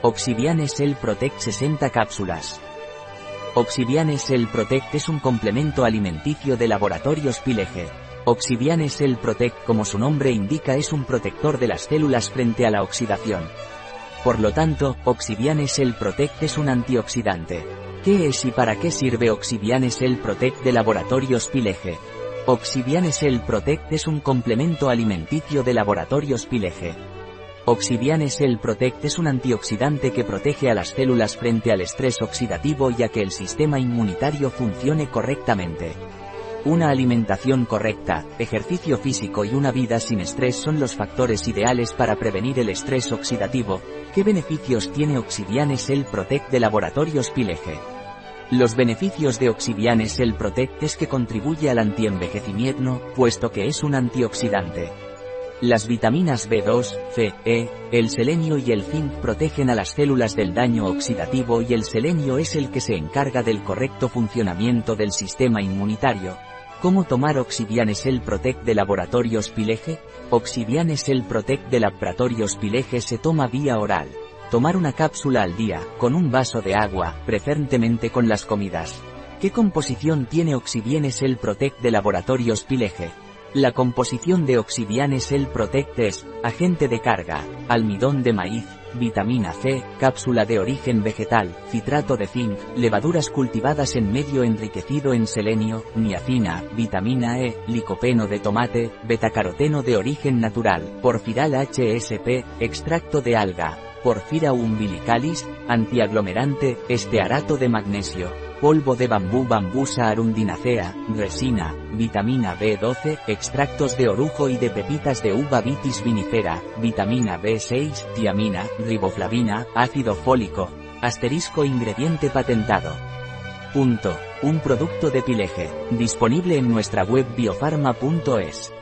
Oxiviane Cell Protect 60 cápsulas. Oxiviane Cell Protect es un complemento alimenticio de laboratorios Pilege. Oxiviane Cell Protect como su nombre indica es un protector de las células frente a la oxidación. Por lo tanto, Oxiviane Cell Protect es un antioxidante. ¿Qué es y para qué sirve Oxiviane Cell Protect de laboratorios Pilege? Oxiviane Cell Protect es un complemento alimenticio de laboratorios Pilege. Oxiviane Cell Protect es un antioxidante que protege a las células frente al estrés oxidativo y a que el sistema inmunitario funcione correctamente. Una alimentación correcta, ejercicio físico y una vida sin estrés son los factores ideales para prevenir el estrés oxidativo. ¿Qué beneficios tiene Oxiviane Cell Protect de Laboratorios Pilege? Los beneficios de Oxiviane Cell Protect es que contribuye al antienvejecimiento, puesto que es un antioxidante. Las vitaminas B2, C, E, el selenio y el zinc protegen a las células del daño oxidativo y el selenio es el que se encarga del correcto funcionamiento del sistema inmunitario. ¿Cómo tomar Oxiviane Cell Protect de Laboratorios Pilege? Oxiviane Cell Protect de Laboratorios Pilege se toma vía oral. Tomar una cápsula al día, con un vaso de agua, preferentemente con las comidas. ¿Qué composición tiene Oxiviane Cell Protect de Laboratorios Pilege? La composición de Oxiviane Cell Protect es, agente de carga, almidón de maíz, vitamina C, cápsula de origen vegetal, citrato de zinc, levaduras cultivadas en medio enriquecido en selenio, niacina, vitamina E, licopeno de tomate, betacaroteno de origen natural, porfiral HSP, extracto de alga, porfira umbilicalis, antiaglomerante, estearato de magnesio polvo de bambú bambusa arundinacea, resina, vitamina B12, extractos de orujo y de pepitas de uva vitis vinifera, vitamina B6, tiamina, riboflavina, ácido fólico. Asterisco ingrediente patentado. Punto. Un producto de Pileje, disponible en nuestra web biofarma.es.